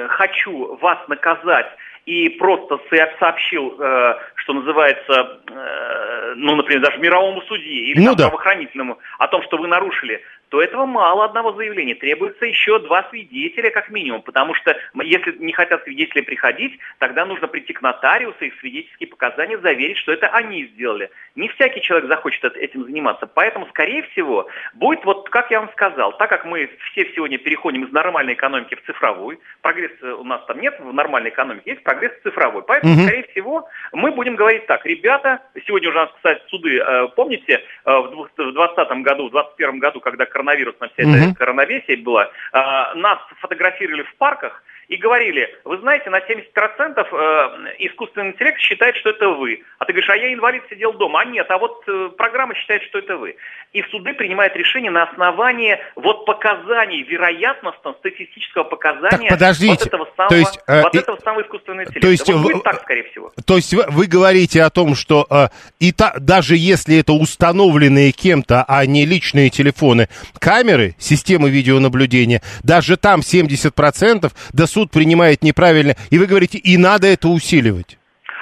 хочу вас наказать и просто сообщил, э, что называется, э, ну, например, даже мировому судье или ну, там, да. правоохранительному о том, что вы нарушили то этого мало одного заявления. Требуется еще два свидетеля как минимум, потому что если не хотят свидетели приходить, тогда нужно прийти к нотариусу и в свидетельские показания заверить, что это они сделали. Не всякий человек захочет этим заниматься, поэтому, скорее всего, будет вот, как я вам сказал, так как мы все сегодня переходим из нормальной экономики в цифровую, прогресс у нас там нет в нормальной экономике, есть прогресс цифровой, поэтому, угу. скорее всего, мы будем говорить так, ребята, сегодня уже кстати, суды, э, помните, э, в 2020 году, в 2021 году, когда коронавирус, на вся эта угу. коронавесие была, нас фотографировали в парках, и говорили, вы знаете, на 70% э, искусственный интеллект считает, что это вы. А ты говоришь, а я инвалид сидел дома. А нет, а вот э, программа считает, что это вы. И суды принимают решение на основании вот показаний, вероятностного статистического показания так, подождите, вот этого самого, то есть, э, вот этого самого искусственного интеллекта. То есть, вот будет так, скорее всего. То есть вы, вы говорите о том, что э, и та, даже если это установленные кем-то, а не личные телефоны, камеры, системы видеонаблюдения, даже там 70%, да суд принимает неправильно, и вы говорите, и надо это усиливать.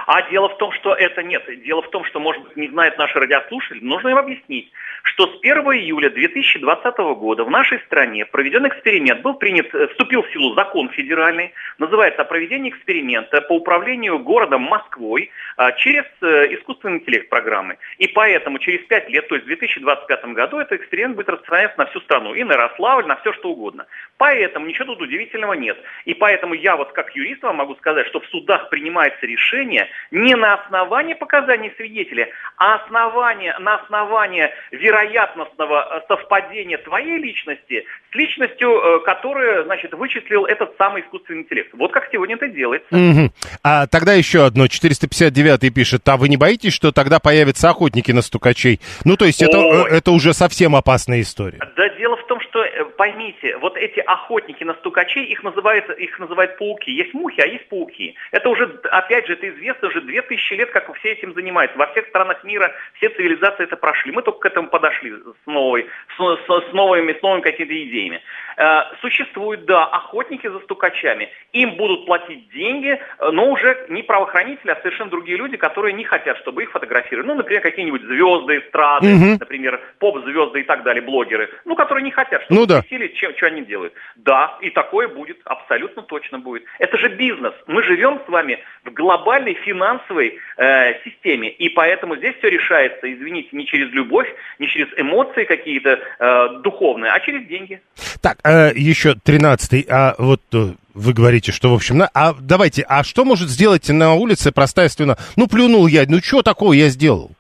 А дело в том, что это нет. Дело в том, что, может быть, не знают наши радиослушатели, нужно им объяснить, что с 1 июля 2020 года в нашей стране проведен эксперимент, был принят, э, вступил в силу закон федеральный, называется о проведении эксперимента по управлению городом Москвой а, через э, искусственный интеллект программы. И поэтому через 5 лет, то есть в 2025 году, этот эксперимент будет распространяться на всю страну, и на Ярославль, на все что угодно. Поэтому ничего тут удивительного нет. И поэтому я вот как юрист вам могу сказать, что в судах принимается решение не на основании показаний свидетеля, а основание, на основании вероятностного э, совпадения твоей личности с личностью, э, которую, значит, вычислил этот самый искусственный интеллект. Вот как сегодня это делается. Угу. А тогда еще одно. 459 пишет, а вы не боитесь, что тогда появятся охотники на стукачей? Ну, то есть это, э, это уже совсем опасная история. Да, дело в том, что, поймите, вот эти охотники на стукачей, их называют, их называют пауки. Есть мухи, а есть пауки. Это уже, опять же, это известно уже 2000 лет, как все этим занимаются. Во всех странах мира все цивилизации это прошли. Мы только к этому подошли с, новой, с, с, с новыми, с новыми какими-то идеями. Э, существуют, да, охотники за стукачами. Им будут платить деньги, э, но уже не правоохранители, а совершенно другие люди, которые не хотят, чтобы их фотографировали. Ну, например, какие-нибудь звезды, эстрады, Мгм. например, поп-звезды и так далее, блогеры. Ну, которые не хотят, чтобы Ну да. спросили, чем, что они делают. Да, и такое будет, абсолютно точно будет. Это же бизнес. Мы живем с вами в глобальной финансовой э, системе, и поэтому здесь все решается, извините, не через любовь, не через эмоции какие-то э, духовные, а через деньги. Так, э, еще 13 а вот э, вы говорите, что, в общем, на- а давайте, а что может сделать на улице простая стена? Ну, плюнул я, ну, что такого я сделал?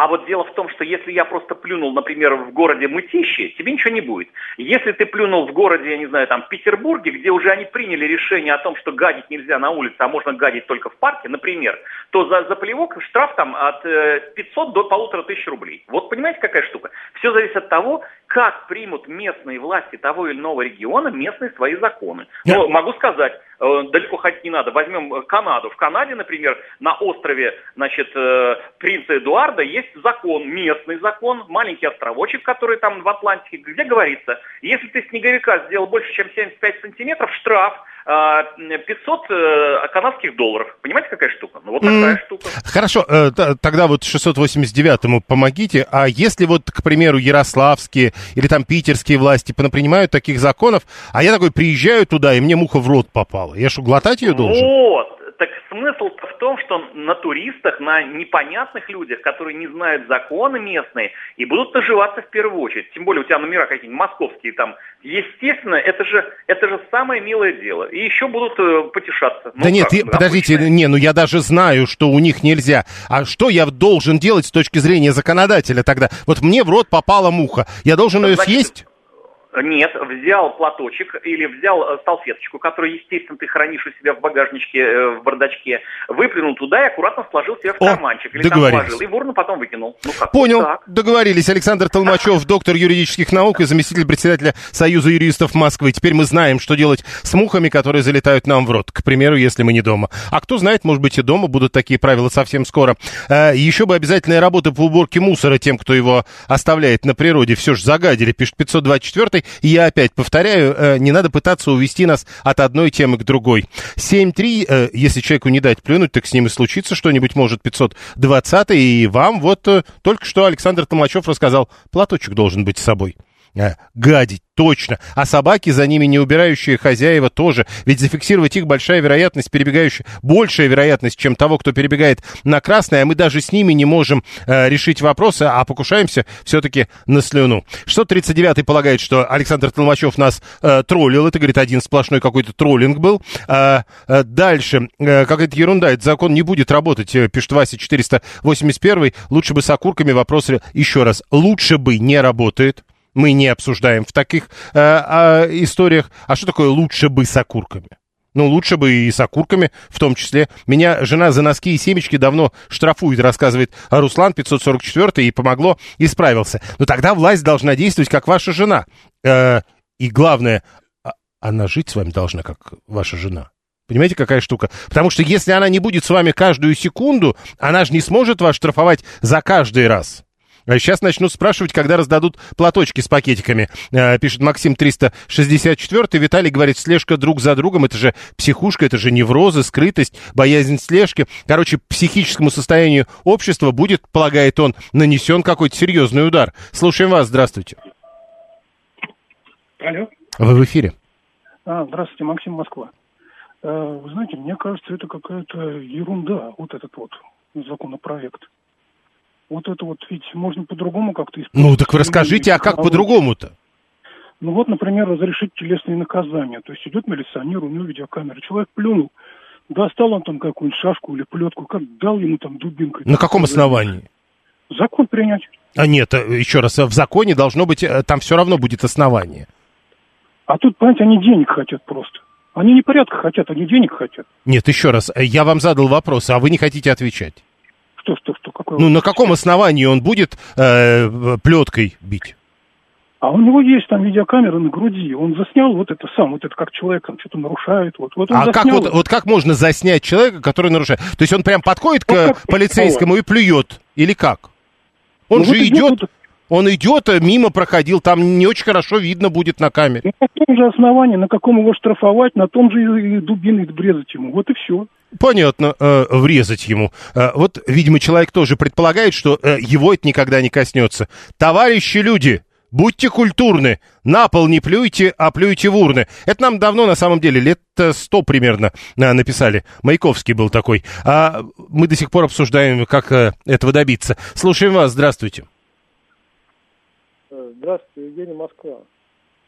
А вот дело в том, что если я просто плюнул, например, в городе Мытищи, тебе ничего не будет. Если ты плюнул в городе, я не знаю, там, Петербурге, где уже они приняли решение о том, что гадить нельзя на улице, а можно гадить только в парке, например, то за, за плевок штраф там от э, 500 до полутора тысяч рублей. Вот понимаете, какая штука? Все зависит от того, как примут местные власти того или иного региона местные свои законы. Но могу сказать, э, далеко ходить не надо. Возьмем э, Канаду. В Канаде, например, на острове, значит, э, принца Эдуарда есть закон, местный закон, маленький островочек, который там в Атлантике, где говорится, если ты снеговика сделал больше, чем 75 сантиметров, штраф 500 э, канадских долларов. Понимаете, какая штука? Ну, вот такая М, штука. Хорошо, э, тогда вот 689-му помогите. А если вот, к примеру, ярославские или там питерские власти понапринимают таких законов, а я такой приезжаю туда, и мне муха в рот попала. Я что, глотать ее должен? Вот. Так смысл-то в том, что на туристах, на непонятных людях, которые не знают законы местные, и будут наживаться в первую очередь. Тем более у тебя номера какие-нибудь московские там. Естественно, это же, это же самое милое дело. И еще будут э, потешаться. Да Ну, нет, как, подождите, не, ну я даже знаю, что у них нельзя. А что я должен делать с точки зрения законодателя тогда? Вот мне в рот попала муха. Я должен ее Значит, съесть? Нет, взял платочек или взял э, салфеточку, которую, естественно, ты хранишь у себя в багажничке, э, в бардачке, выплюнул туда и аккуратно сложил себе в О, карманчик. Или там положил, и в урну потом выкинул. Ну как? Понял, так. договорились. Александр Толмачев, доктор юридических наук и заместитель председателя Союза юристов Москвы. Теперь мы знаем, что делать с мухами, которые залетают нам в рот. К примеру, если мы не дома. А кто знает, может быть и дома будут такие правила совсем скоро. Э, еще бы обязательная работа по уборке мусора тем, кто его оставляет на природе. Все же загадили, пишет 524 И я опять повторяю, э, не надо пытаться увести нас от одной темы к другой. 7.3, э, если человеку не дать плюнуть, так с ним и случится что-нибудь, может, 520 И вам вот э, только что Александр Толмачев рассказал, платочек должен быть с собой. Э, гадить, точно. А собаки, за ними не убирающие хозяева тоже. Ведь зафиксировать их большая вероятность, перебегающая, большая вероятность, чем того, кто перебегает на красное, а мы даже с ними не можем э, решить вопросы, а покушаемся все-таки на слюну. 639 полагает, что Александр Толмачев нас э, троллил. Это, говорит, один сплошной какой-то троллинг был. А, э, дальше. Э, какая-то ерунда. Этот закон не будет работать, э, пишет Вася 481. Лучше бы с окурками вопрос... Еще раз. Лучше бы не работает. Мы не обсуждаем в таких э, а, историях. А что такое лучше бы с окурками? Ну, лучше бы и с окурками в том числе. Меня жена за носки и семечки давно штрафует, рассказывает Руслан 544 и помогло, и справился. Но тогда власть должна действовать, как ваша жена. Э, и главное, а- она жить с вами должна, как ваша жена. Понимаете, какая штука? Потому что если она не будет с вами каждую секунду, она же не сможет вас штрафовать за каждый раз. А Сейчас начнут спрашивать, когда раздадут платочки с пакетиками. Э, Пишет Максим 364. Виталий говорит, слежка друг за другом, это же психушка, это же неврозы, скрытость, боязнь слежки. Короче, психическому состоянию общества будет, полагает он, нанесен какой-то серьезный удар. Слушаем вас, здравствуйте. Алло. Вы в эфире. А, здравствуйте, Максим Москва. Э, Вы знаете, мне кажется, это какая-то ерунда, вот этот вот законопроект. Вот это вот, ведь можно по-другому как-то использовать. Ну, так вы расскажите, а как по-другому-то? Ну вот, например, разрешить телесные наказания. То есть идет милиционер, у него видеокамера. Человек плюнул, достал он там какую-нибудь шашку или плетку, как дал ему там дубинкой. На каком основании? Закон принять. А нет, э, еще раз, э, в законе должно быть, э, там все равно будет основание. А тут, понимаете, они денег хотят просто. Они не порядка хотят, они денег хотят. Нет, еще раз, я вам задал вопрос, а вы не хотите отвечать. Что, что, что, какой Ну, на каком основании он будет э, плеткой бить? А у него есть там видеокамера на груди. Он заснял вот это сам, вот это как человек там что-то нарушает. Вот, вот он А как, вот, вот как можно заснять человека, который нарушает? То есть он прям подходит Ну, к полицейскому и плюет? Или как? Он Ну, же вот идет вот- он идет, э, мимо проходил, там не очень хорошо видно будет на камере. На том же основании, на каком его штрафовать, на том же и дубиной брезать ему. Вот и все. Понятно, э, врезать ему. Э, вот, видимо, человек тоже предполагает, что э, его это никогда не коснется. Товарищи люди, будьте культурны, на пол не плюйте, а плюйте в урны. Это нам давно, на самом деле, лет э, сто примерно э, написали. Маяковский был такой. А мы до сих пор обсуждаем, как э, этого добиться. Слушаем вас, здравствуйте. Здравствуйте, Евгений Москва.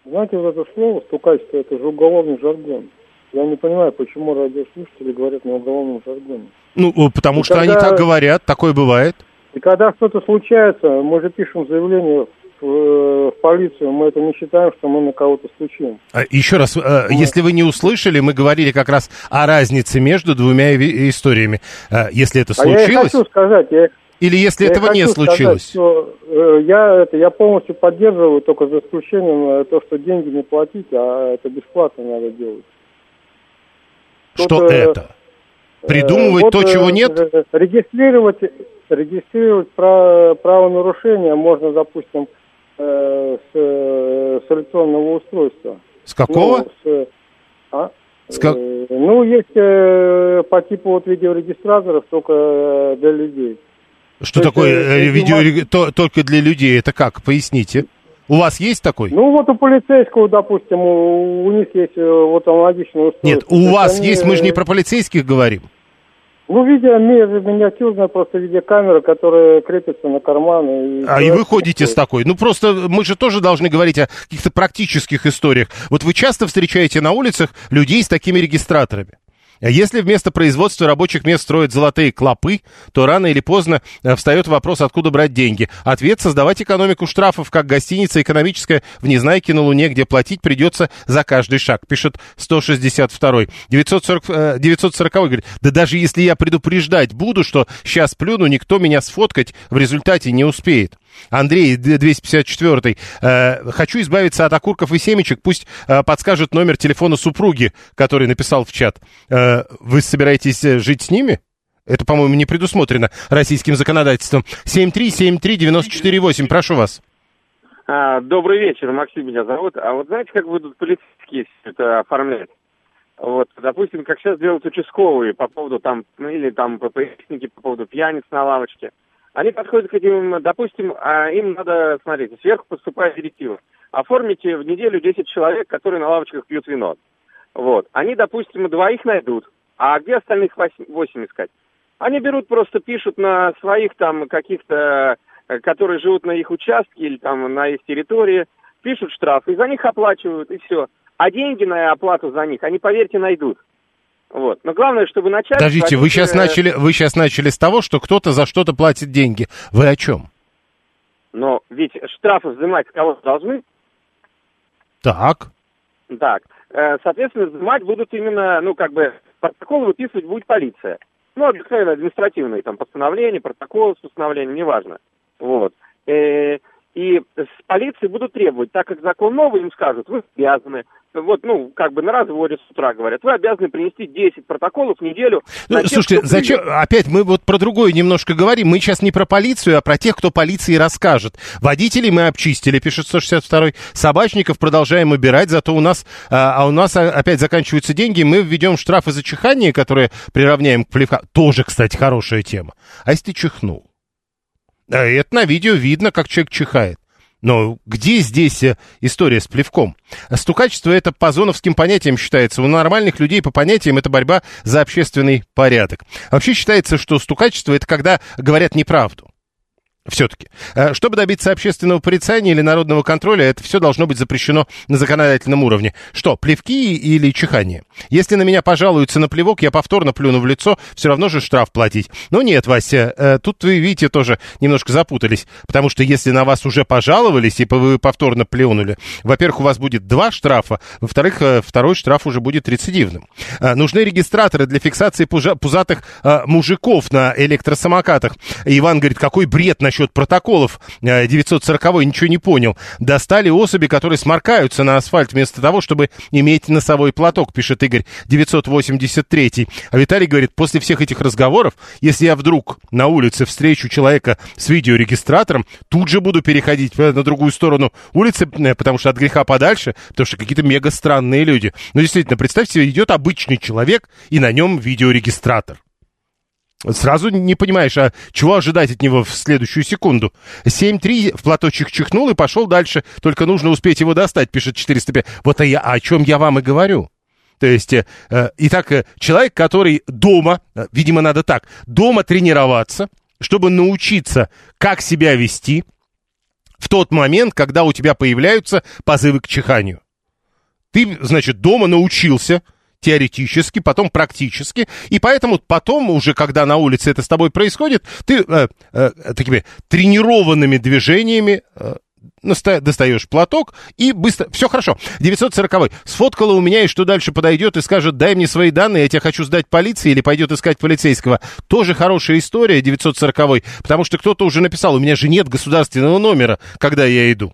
Знаете, вот это слово «стукачество» — это же уголовный жаргон. Я не понимаю, почему радиослушатели говорят на уголовном жаргоне. Ну, потому И что они когда- так говорят, такое бывает. И когда что-то случается, мы же пишем заявление в, э, полицию, мы это не считаем, что мы на кого-то стучим. А, Еще раз, э, если вы не услышали, мы говорили как раз о разнице между двумя историями. Э, Если это А я случилось, хочу сказать, я, или если я этого не хочу сказать, случилось. что, э, я, это, я полностью поддерживаю, только за исключением э, то, что деньги не платить, а это бесплатно надо делать. Что Тут, э, это? Придумывать Э, то, вот, чего э, нет? Регистрировать, регистрировать пра- правонарушение можно, допустим, э, с, с электронного устройства. С какого? Ну, с, а? С как- ну, есть по типу вот видеорегистраторов только для людей. Что то есть, такое если видео то- только для людей? Это как? Поясните. У вас есть такой? Ну, вот у полицейского, допустим, у, у них есть э, вот аналогичное устройство. Нет, у вас они, есть, мы же не про полицейских говорим. Ну, видео ми- миниатюрная просто видеокамера, которая крепится на карман. И А и вы ходите с такой. Ну, просто мы же тоже должны говорить о каких-то практических историях. Вот вы часто встречаете на улицах людей с такими регистраторами. Если вместо производства рабочих мест строят золотые клопы, то рано или поздно э, встает вопрос, откуда брать деньги. Ответ – создавать экономику штрафов, как гостиница экономическая в Незнайке на Луне, где платить придется за каждый шаг, пишет 162-й. 940, э, 940 говорит, да даже если я предупреждать буду, что сейчас плюну, никто меня сфоткать в результате не успеет. Андрей, д- 254 э, хочу избавиться от окурков и семечек, пусть э, подскажет номер телефона супруги, который написал в чат. Э, вы собираетесь э, жить с ними? Это, по-моему, не предусмотрено российским законодательством. 7373948, прошу вас. А, добрый вечер, Максим меня зовут. А вот знаете, как будут полицейские это оформлять? Вот, допустим, как сейчас делают участковые по поводу там, ну или там ППСники по поводу пьяниц на лавочке. Они подходят к этим, допустим, а им надо, смотрите, сверху поступает директива. Оформите в неделю 10 человек, которые на лавочках пьют вино. Вот. Они, допустим, двоих найдут. А где остальных восемь, восемь искать? Они берут, просто пишут на своих там каких-то, э, которые живут на их участке или там на их территории, пишут штраф, и за них оплачивают, и все. А деньги на оплату за них, они, поверьте, найдут. Вот. Но главное, чтобы начать... Подождите, вы сейчас начали, вы сейчас начали с того, что кто-то за что-то платит деньги. Вы о чем? Но ведь штрафы взимать с кого должны. Так. Так, э, соответственно, взимать будут именно, ну, как бы, протокол выписывать будет полиция. Ну, обыкновенно административные, там, постановления, протоколы с постановлением, неважно. Вот. Э, и с полиции будут требовать, так как закон новый, им скажут, вы обязаны, вот, ну, как бы на разводе с утра говорят, вы обязаны принести 10 протоколов в неделю. Ну, тех, слушайте, зачем, опять мы вот про другое немножко говорим, мы сейчас не про полицию, а про тех, кто полиции расскажет. Водителей мы обчистили, пишет 162-й, собачников продолжаем убирать, зато у нас, а, а у нас опять заканчиваются деньги, мы введем штрафы за чихание, которые приравняем к плевка. Тоже, кстати, хорошая тема. А если ты чихнул? А это на видео видно, как человек чихает. Но где здесь э, история с плевком? Стукачество это по зоновским понятиям считается. У нормальных людей по понятиям это борьба за общественный порядок. Вообще считается, что стукачество это когда говорят неправду. Все-таки. Э, Чтобы добиться общественного порицания или народного контроля, это все должно быть запрещено на законодательном уровне. Что, плевки или чихание? Если на меня пожалуются на плевок, я повторно плюну в лицо, все равно же штраф платить. Но нет, Вася, э, тут вы, видите, тоже немножко запутались. Потому что если на вас уже пожаловались и вы повторно плюнули, во-первых, у вас будет два штрафа, во-вторых, э, второй штраф уже будет рецидивным. Нужны регистраторы для фиксации пузатых мужиков на электросамокатах. Иван говорит, какой бред насчет протоколов. Э, 940 ничего не понял. Достали особи, которые сморкаются на асфальт вместо того, чтобы иметь носовой платок, пишет Игорь 983. А Виталий говорит, после всех этих разговоров, если я вдруг на улице встречу человека с видеорегистратором, тут же буду переходить э, на другую сторону улицы, э, потому что от греха подальше, потому что какие-то мега странные люди. Ну, действительно, представьте себе, идет обычный человек, и на нем видеорегистратор. Сразу не понимаешь, а чего ожидать от него в следующую секунду? 7-3 в платочек чихнул и пошел дальше. Только нужно успеть его достать, пишет 405. Вот а я, о чем я вам и говорю. То есть, э, э, итак, э, человек, который дома, э, видимо, надо так, дома тренироваться, чтобы научиться, как себя вести в тот момент, когда у тебя появляются позывы к чиханию. Ты, значит, дома научился теоретически, потом практически, и поэтому потом уже, когда на улице это с тобой происходит, ты э, э, такими тренированными движениями э, достаешь платок и быстро... Все хорошо. 940 Сфоткала у меня, и что дальше подойдет и скажет, дай мне свои данные, я тебя хочу сдать полиции, или пойдет искать полицейского. Тоже хорошая история, 940 потому что кто-то уже написал, у меня же нет государственного номера, когда я иду.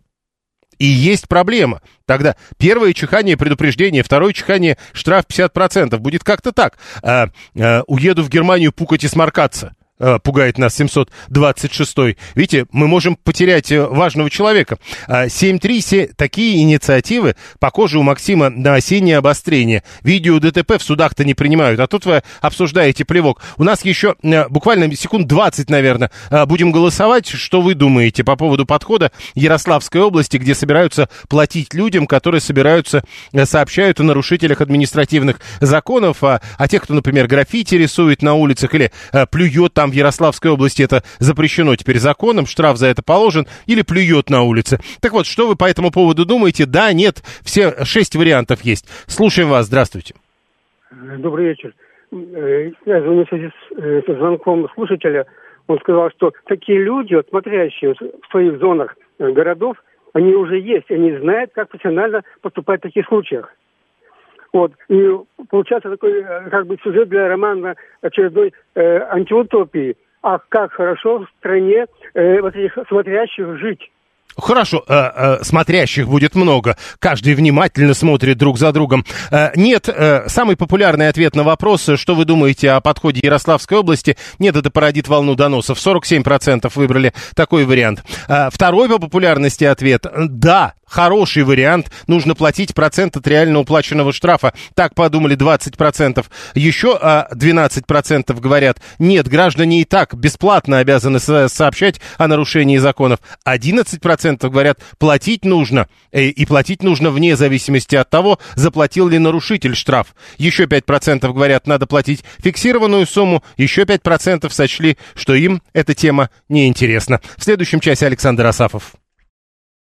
И есть проблема. Тогда первое чихание предупреждение, второе чихание штраф 50%. Будет как-то так. А, а, уеду в Германию пукать и сморкаться. А, Пугает нас 726. Видите, мы можем потерять э, важного человека. А, 7.3. се- Такие инициативы похожи у Максима на осеннее обострение. Видео ДТП в судах-то не принимают, а тут вы обсуждаете плевок. У нас еще э, буквально секунд 20, наверное, э, будем голосовать. Что вы думаете по поводу подхода Ярославской области, где собираются платить людям, которые собираются, э, сообщают о нарушителях административных законов, а, о тех, кто, например, граффити рисует на улицах или э, плюет там в Ярославской области, это запрещено теперь законом, штраф за это положен, или плюет на улице. Так вот, что вы по этому поводу думаете? Да, нет, все шесть вариантов есть. Слушаем вас, здравствуйте. Добрый вечер. Э, Я звоню в с, э, звонком слушателя. Он сказал, что такие люди, вот, смотрящие в своих зонах э, городов, они уже есть, они знают, как профессионально поступать в таких случаях. Вот. И получается такой э, как бы сюжет для романа очередной э, антиутопии. А как хорошо в стране э, вот этих смотрящих жить. Хорошо, э, э, смотрящих будет много. Каждый внимательно смотрит друг за другом. Э, нет, э, самый популярный ответ на вопрос, что вы думаете о подходе Ярославской области, нет, это породит волну доносов. 47% выбрали такой вариант. Э, второй по популярности ответ, да, хороший вариант, нужно платить процент от реально уплаченного штрафа. Так подумали 20%. Еще э, 12% говорят, нет, граждане и так бесплатно обязаны со- сообщать о нарушении законов. 11% говорят, платить нужно, э, и платить нужно вне зависимости от того, заплатил ли нарушитель штраф. Еще 5% говорят, надо платить фиксированную сумму, еще 5% сочли, что им эта тема неинтересна. В следующем часе Александр Асафов.